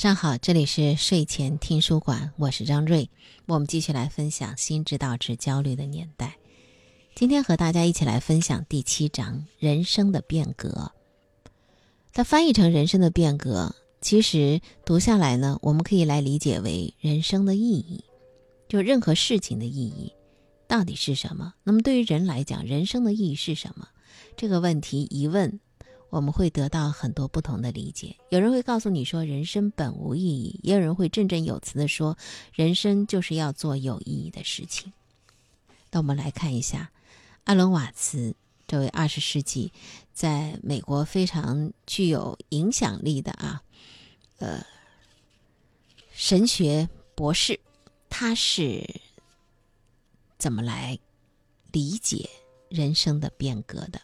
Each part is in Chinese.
上好，这里是睡前听书馆，我是张瑞。我们继续来分享《心知道之焦虑的年代》。今天和大家一起来分享第七章《人生的变革》。它翻译成“人生的变革”，其实读下来呢，我们可以来理解为人生的意义，就任何事情的意义到底是什么？那么对于人来讲，人生的意义是什么？这个问题一问。我们会得到很多不同的理解。有人会告诉你说，人生本无意义；也有人会振振有词地说，人生就是要做有意义的事情。那我们来看一下，阿伦·瓦茨这位二十世纪在美国非常具有影响力的啊，呃，神学博士，他是怎么来理解人生的变革的？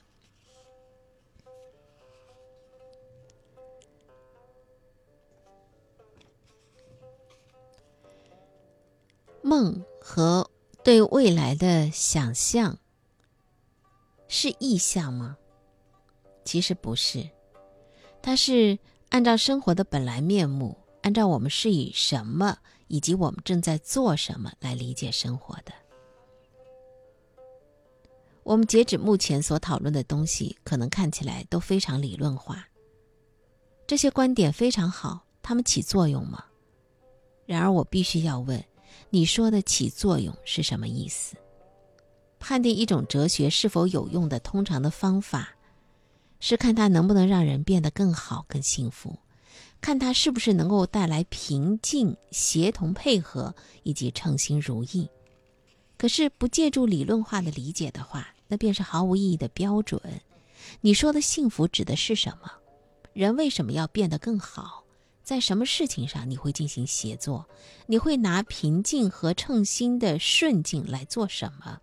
梦和对未来的想象是意象吗？其实不是，它是按照生活的本来面目，按照我们是以什么以及我们正在做什么来理解生活的。我们截止目前所讨论的东西，可能看起来都非常理论化。这些观点非常好，它们起作用吗？然而，我必须要问。你说的起作用是什么意思？判定一种哲学是否有用的通常的方法，是看它能不能让人变得更好、更幸福，看它是不是能够带来平静、协同配合以及称心如意。可是不借助理论化的理解的话，那便是毫无意义的标准。你说的幸福指的是什么？人为什么要变得更好？在什么事情上你会进行协作？你会拿平静和称心的顺境来做什么？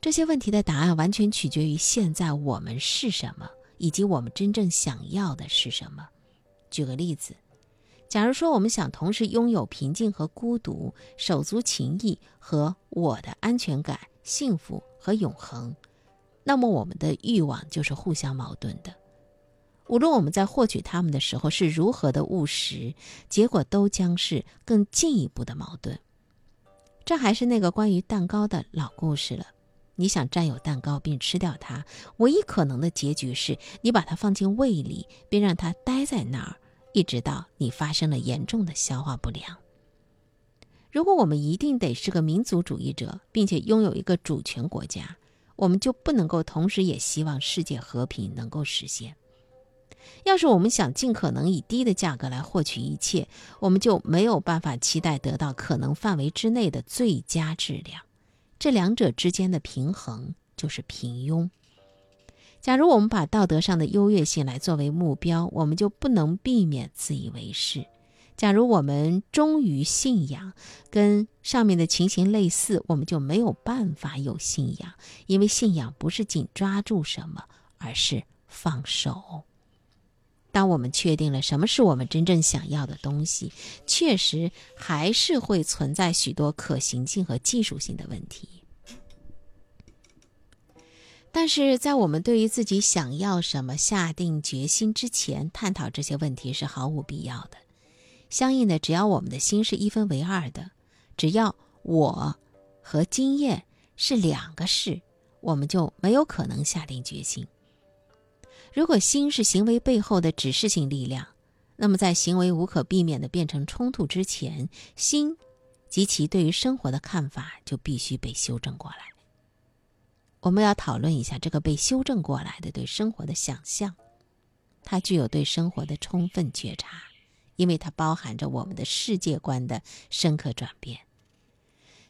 这些问题的答案完全取决于现在我们是什么，以及我们真正想要的是什么。举个例子，假如说我们想同时拥有平静和孤独、手足情谊和我的安全感、幸福和永恒，那么我们的欲望就是互相矛盾的。无论我们在获取它们的时候是如何的务实，结果都将是更进一步的矛盾。这还是那个关于蛋糕的老故事了。你想占有蛋糕并吃掉它，唯一可能的结局是你把它放进胃里，并让它待在那儿，一直到你发生了严重的消化不良。如果我们一定得是个民族主义者，并且拥有一个主权国家，我们就不能够同时也希望世界和平能够实现。要是我们想尽可能以低的价格来获取一切，我们就没有办法期待得到可能范围之内的最佳质量。这两者之间的平衡就是平庸。假如我们把道德上的优越性来作为目标，我们就不能避免自以为是。假如我们忠于信仰，跟上面的情形类似，我们就没有办法有信仰，因为信仰不是紧抓住什么，而是放手。当我们确定了什么是我们真正想要的东西，确实还是会存在许多可行性和技术性的问题。但是在我们对于自己想要什么下定决心之前，探讨这些问题是毫无必要的。相应的，只要我们的心是一分为二的，只要我和经验是两个事，我们就没有可能下定决心。如果心是行为背后的指示性力量，那么在行为无可避免的变成冲突之前，心及其对于生活的看法就必须被修正过来。我们要讨论一下这个被修正过来的对生活的想象，它具有对生活的充分觉察，因为它包含着我们的世界观的深刻转变。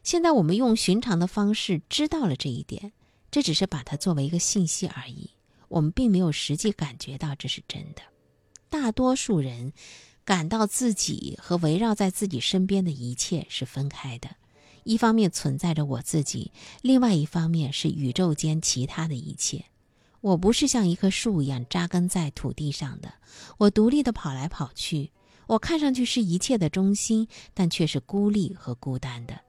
现在我们用寻常的方式知道了这一点，这只是把它作为一个信息而已。我们并没有实际感觉到这是真的。大多数人感到自己和围绕在自己身边的一切是分开的。一方面存在着我自己，另外一方面是宇宙间其他的一切。我不是像一棵树一样扎根在土地上的，我独立的跑来跑去。我看上去是一切的中心，但却是孤立和孤单的。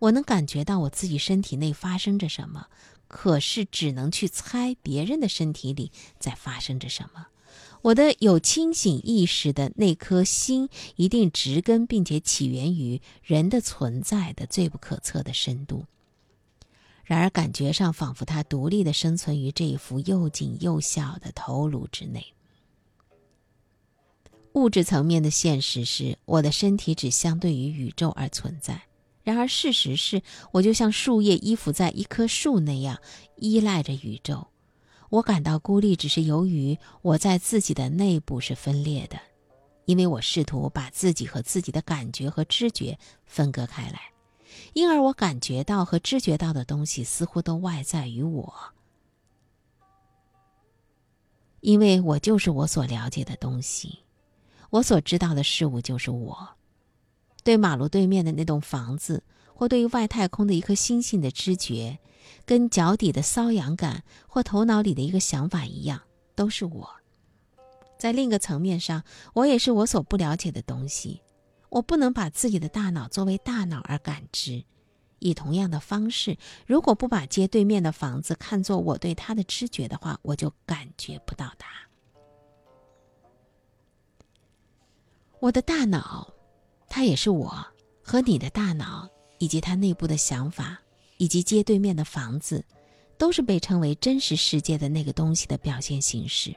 我能感觉到我自己身体内发生着什么，可是只能去猜别人的身体里在发生着什么。我的有清醒意识的那颗心，一定植根并且起源于人的存在的最不可测的深度。然而，感觉上仿佛它独立的生存于这一幅又紧又小的头颅之内。物质层面的现实是，我的身体只相对于宇宙而存在。然而，事实是我就像树叶依附在一棵树那样，依赖着宇宙。我感到孤立，只是由于我在自己的内部是分裂的，因为我试图把自己和自己的感觉和知觉分割开来，因而我感觉到和知觉到的东西似乎都外在于我，因为我就是我所了解的东西。我所知道的事物就是我，对马路对面的那栋房子，或对于外太空的一颗星星的知觉，跟脚底的瘙痒感或头脑里的一个想法一样，都是我。在另一个层面上，我也是我所不了解的东西。我不能把自己的大脑作为大脑而感知。以同样的方式，如果不把街对面的房子看作我对它的知觉的话，我就感觉不到它。我的大脑，它也是我和你的大脑，以及它内部的想法，以及街对面的房子，都是被称为真实世界的那个东西的表现形式。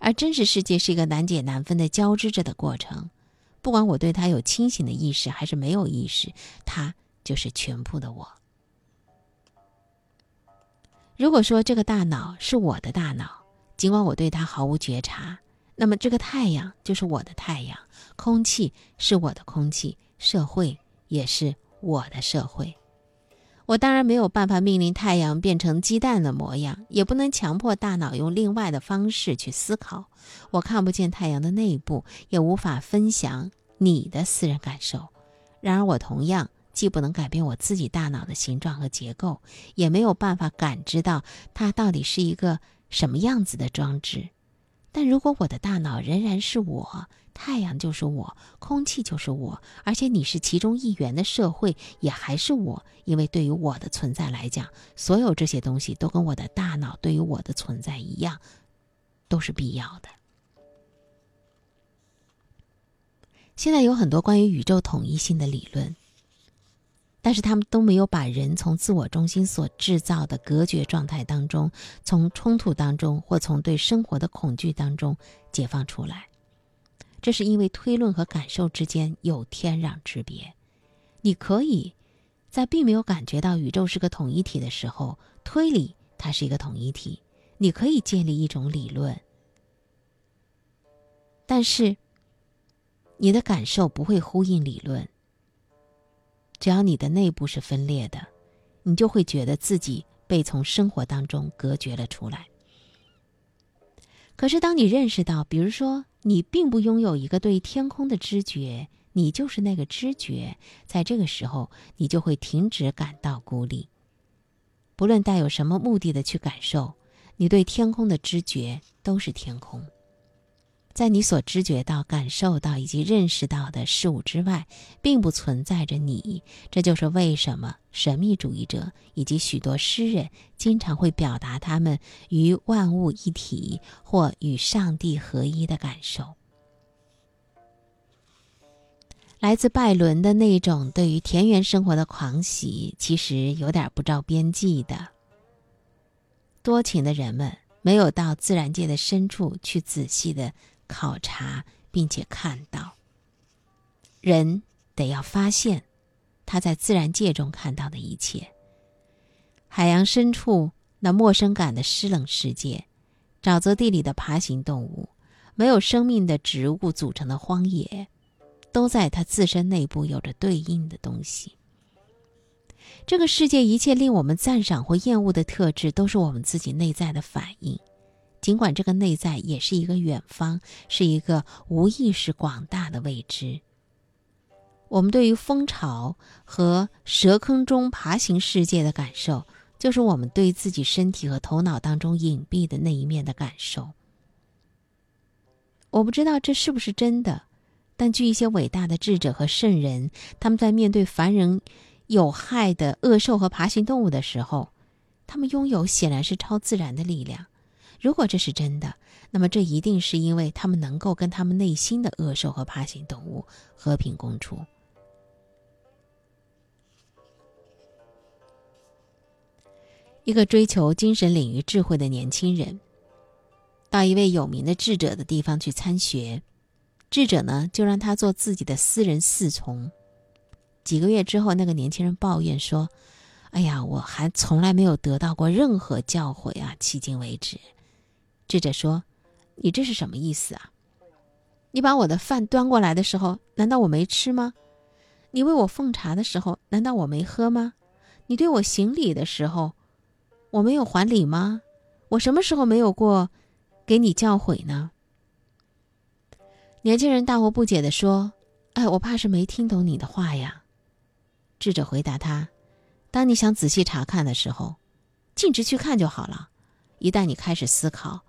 而真实世界是一个难解难分的交织着的过程，不管我对它有清醒的意识还是没有意识，它就是全部的我。如果说这个大脑是我的大脑，尽管我对它毫无觉察。那么，这个太阳就是我的太阳，空气是我的空气，社会也是我的社会。我当然没有办法命令太阳变成鸡蛋的模样，也不能强迫大脑用另外的方式去思考。我看不见太阳的内部，也无法分享你的私人感受。然而，我同样既不能改变我自己大脑的形状和结构，也没有办法感知到它到底是一个什么样子的装置。但如果我的大脑仍然是我，太阳就是我，空气就是我，而且你是其中一员的社会也还是我，因为对于我的存在来讲，所有这些东西都跟我的大脑对于我的存在一样，都是必要的。现在有很多关于宇宙统一性的理论。但是他们都没有把人从自我中心所制造的隔绝状态当中，从冲突当中，或从对生活的恐惧当中解放出来。这是因为推论和感受之间有天壤之别。你可以在并没有感觉到宇宙是个统一体的时候，推理它是一个统一体。你可以建立一种理论，但是你的感受不会呼应理论。只要你的内部是分裂的，你就会觉得自己被从生活当中隔绝了出来。可是，当你认识到，比如说，你并不拥有一个对天空的知觉，你就是那个知觉，在这个时候，你就会停止感到孤立。不论带有什么目的的去感受，你对天空的知觉都是天空。在你所知觉到、感受到以及认识到的事物之外，并不存在着你。这就是为什么神秘主义者以及许多诗人经常会表达他们与万物一体或与上帝合一的感受。来自拜伦的那种对于田园生活的狂喜，其实有点不着边际的。多情的人们没有到自然界的深处去仔细的。考察并且看到，人得要发现他在自然界中看到的一切。海洋深处那陌生感的湿冷世界，沼泽地里的爬行动物，没有生命的植物组成的荒野，都在他自身内部有着对应的东西。这个世界一切令我们赞赏或厌恶的特质，都是我们自己内在的反应。尽管这个内在也是一个远方，是一个无意识广大的未知。我们对于蜂巢和蛇坑中爬行世界的感受，就是我们对自己身体和头脑当中隐蔽的那一面的感受。我不知道这是不是真的，但据一些伟大的智者和圣人，他们在面对凡人有害的恶兽和爬行动物的时候，他们拥有显然是超自然的力量。如果这是真的，那么这一定是因为他们能够跟他们内心的恶兽和爬行动物和平共处。一个追求精神领域智慧的年轻人，到一位有名的智者的地方去参学，智者呢就让他做自己的私人侍从。几个月之后，那个年轻人抱怨说：“哎呀，我还从来没有得到过任何教诲啊！迄今为止。”智者说：“你这是什么意思啊？你把我的饭端过来的时候，难道我没吃吗？你为我奉茶的时候，难道我没喝吗？你对我行礼的时候，我没有还礼吗？我什么时候没有过给你教诲呢？”年轻人大惑不解的说：“哎，我怕是没听懂你的话呀。”智者回答他：“当你想仔细查看的时候，径直去看就好了。一旦你开始思考，”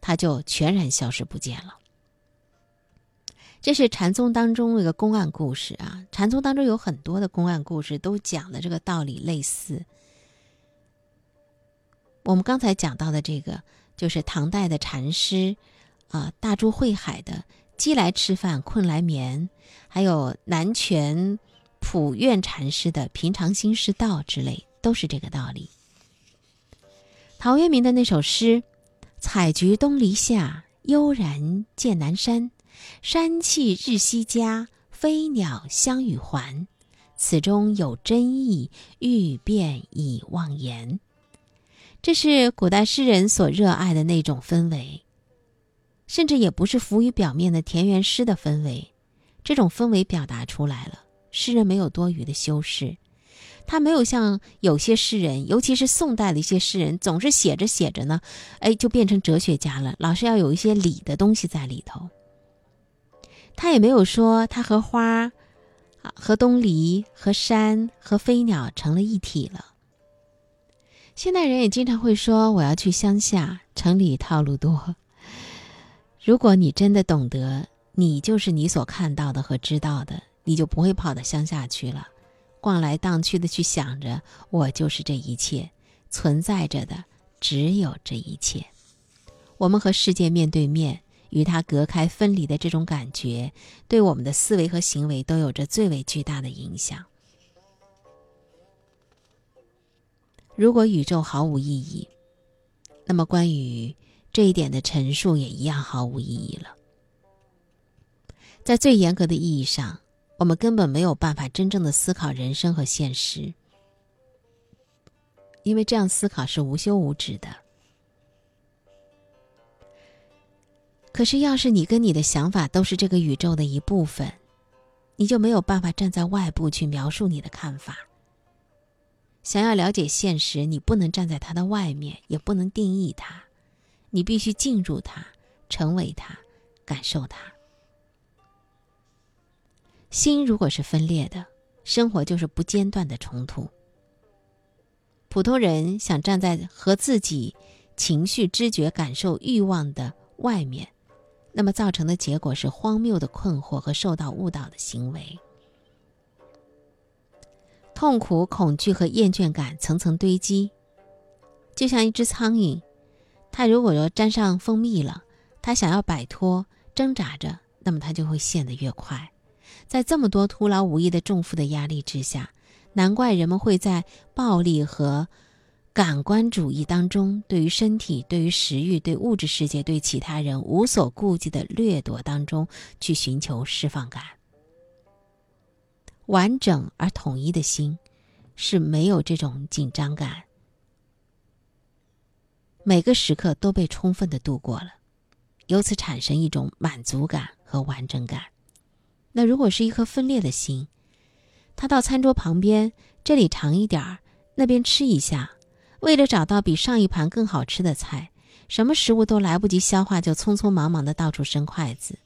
他就全然消失不见了。这是禅宗当中一个公案故事啊。禅宗当中有很多的公案故事，都讲的这个道理类似。我们刚才讲到的这个，就是唐代的禅师啊，大珠慧海的“饥来吃饭，困来眠”，还有南泉普愿禅师的“平常心是道”之类，都是这个道理。陶渊明的那首诗。采菊东篱下，悠然见南山。山气日夕佳，飞鸟相与还。此中有真意，欲辨已忘言。这是古代诗人所热爱的那种氛围，甚至也不是浮于表面的田园诗的氛围。这种氛围表达出来了，诗人没有多余的修饰。他没有像有些诗人，尤其是宋代的一些诗人，总是写着写着呢，哎，就变成哲学家了，老是要有一些理的东西在里头。他也没有说他和花啊、和东篱、和山、和飞鸟成了一体了。现代人也经常会说：“我要去乡下，城里套路多。”如果你真的懂得，你就是你所看到的和知道的，你就不会跑到乡下去了。晃来荡去的去想着，我就是这一切，存在着的只有这一切。我们和世界面对面，与它隔开分离的这种感觉，对我们的思维和行为都有着最为巨大的影响。如果宇宙毫无意义，那么关于这一点的陈述也一样毫无意义了。在最严格的意义上。我们根本没有办法真正的思考人生和现实，因为这样思考是无休无止的。可是，要是你跟你的想法都是这个宇宙的一部分，你就没有办法站在外部去描述你的看法。想要了解现实，你不能站在它的外面，也不能定义它，你必须进入它，成为它，感受它。心如果是分裂的，生活就是不间断的冲突。普通人想站在和自己情绪、知觉、感受、欲望的外面，那么造成的结果是荒谬的困惑和受到误导的行为。痛苦、恐惧和厌倦感层层堆积，就像一只苍蝇，它如果说沾上蜂蜜了，它想要摆脱，挣扎着，那么它就会陷得越快。在这么多徒劳无益的重负的压力之下，难怪人们会在暴力和感官主义当中，对于身体、对于食欲、对物质世界、对其他人无所顾忌的掠夺当中去寻求释放感。完整而统一的心是没有这种紧张感，每个时刻都被充分的度过了，由此产生一种满足感和完整感。那如果是一颗分裂的心，他到餐桌旁边，这里尝一点儿，那边吃一下，为了找到比上一盘更好吃的菜，什么食物都来不及消化，就匆匆忙忙的到处伸筷子，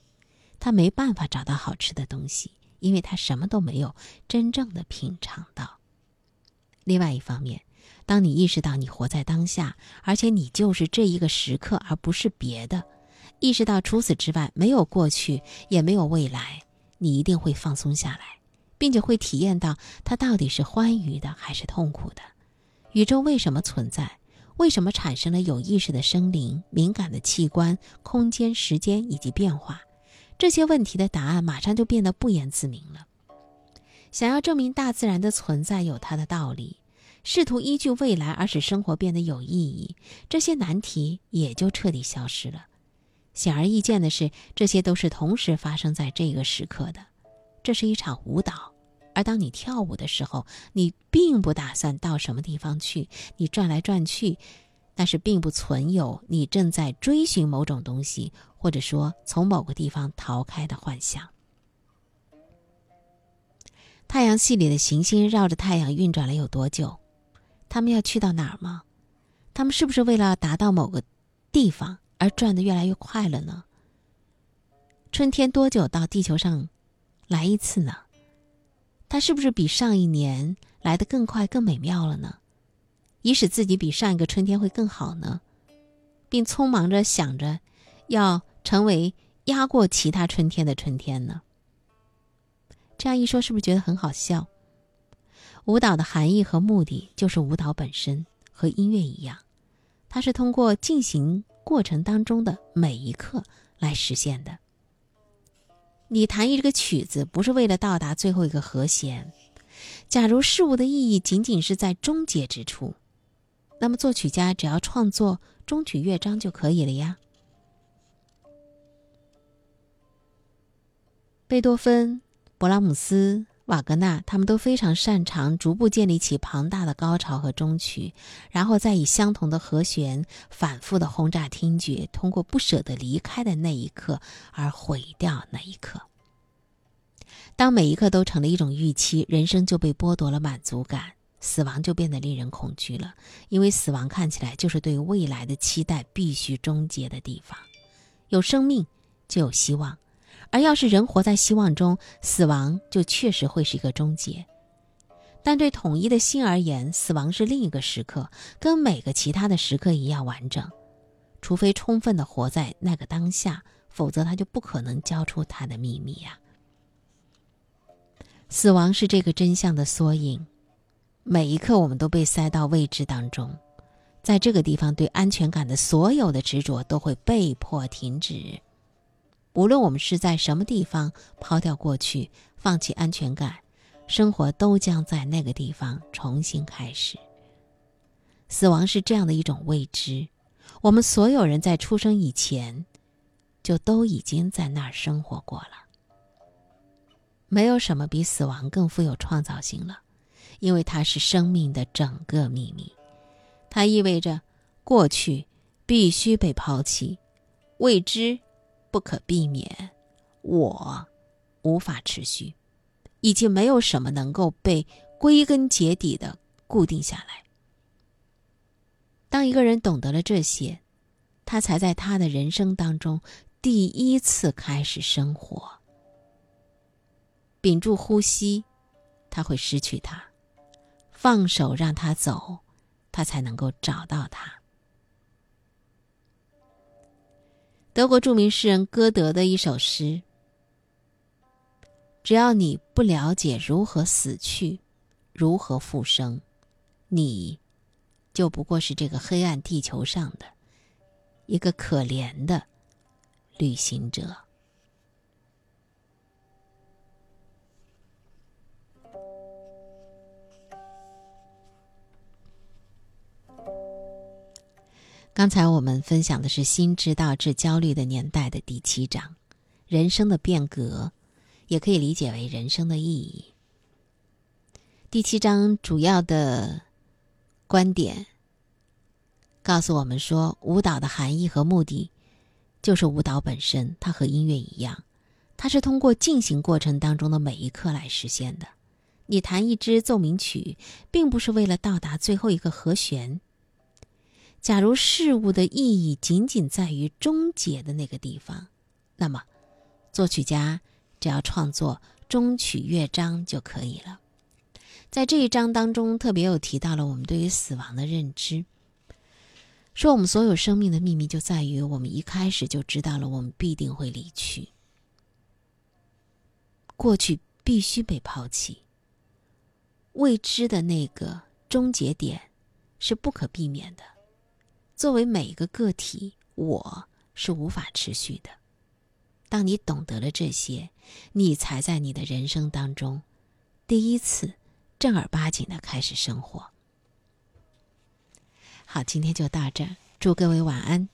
他没办法找到好吃的东西，因为他什么都没有真正的品尝到。另外一方面，当你意识到你活在当下，而且你就是这一个时刻，而不是别的，意识到除此之外没有过去，也没有未来，你一定会放松下来，并且会体验到它到底是欢愉的还是痛苦的。宇宙为什么存在？为什么产生了有意识的生灵、敏感的器官、空间、时间以及变化？这些问题的答案马上就变得不言自明了。想要证明大自然的存在有它的道理，试图依据未来而使生活变得有意义，这些难题也就彻底消失了。显而易见的是，这些都是同时发生在这个时刻的。这是一场舞蹈。而当你跳舞的时候，你并不打算到什么地方去，你转来转去，但是并不存有你正在追寻某种东西，或者说从某个地方逃开的幻想。太阳系里的行星绕着太阳运转了有多久？他们要去到哪儿吗？他们是不是为了达到某个地方而转得越来越快了呢？春天多久到地球上来一次呢？它是不是比上一年来的更快、更美妙了呢？以使自己比上一个春天会更好呢？并匆忙着想着要成为压过其他春天的春天呢？这样一说，是不是觉得很好笑？舞蹈的含义和目的就是舞蹈本身和音乐一样，它是通过进行过程当中的每一刻来实现的。你弹一这个曲子，不是为了到达最后一个和弦。假如事物的意义仅仅是在终结之处，那么作曲家只要创作终曲乐章就可以了呀。贝多芬、勃拉姆斯、瓦格纳，他们都非常擅长逐步建立起庞大的高潮和终曲，然后再以相同的和弦反复的轰炸听觉，通过不舍得离开的那一刻而毁掉那一刻。当每一刻都成了一种预期，人生就被剥夺了满足感，死亡就变得令人恐惧了。因为死亡看起来就是对未来的期待必须终结的地方。有生命就有希望，而要是人活在希望中，死亡就确实会是一个终结。但对统一的心而言，死亡是另一个时刻，跟每个其他的时刻一样完整。除非充分的活在那个当下，否则他就不可能交出他的秘密呀。死亡是这个真相的缩影，每一刻我们都被塞到未知当中，在这个地方，对安全感的所有的执着都会被迫停止。无论我们是在什么地方抛掉过去，放弃安全感，生活都将在那个地方重新开始。死亡是这样的一种未知，我们所有人在出生以前，就都已经在那儿生活过了。没有什么比死亡更富有创造性了，因为它是生命的整个秘密。它意味着过去必须被抛弃，未知不可避免，我无法持续，已经没有什么能够被归根结底的固定下来。当一个人懂得了这些，他才在他的人生当中第一次开始生活。屏住呼吸，他会失去他；放手让他走，他才能够找到他。德国著名诗人歌德的一首诗：“只要你不了解如何死去，如何复生，你就不过是这个黑暗地球上的一个可怜的旅行者。”刚才我们分享的是《心知道治焦虑的年代》的第七章，人生的变革，也可以理解为人生的意义。第七章主要的观点告诉我们说，舞蹈的含义和目的就是舞蹈本身，它和音乐一样，它是通过进行过程当中的每一刻来实现的。你弹一支奏鸣曲，并不是为了到达最后一个和弦。假如事物的意义仅仅在于终结的那个地方，那么作曲家只要创作终曲乐章就可以了。在这一章当中，特别有提到了我们对于死亡的认知，说我们所有生命的秘密就在于我们一开始就知道了我们必定会离去，过去必须被抛弃，未知的那个终结点是不可避免的。作为每一个个体，我是无法持续的。当你懂得了这些，你才在你的人生当中，第一次正儿八经的开始生活。好，今天就到这儿，祝各位晚安。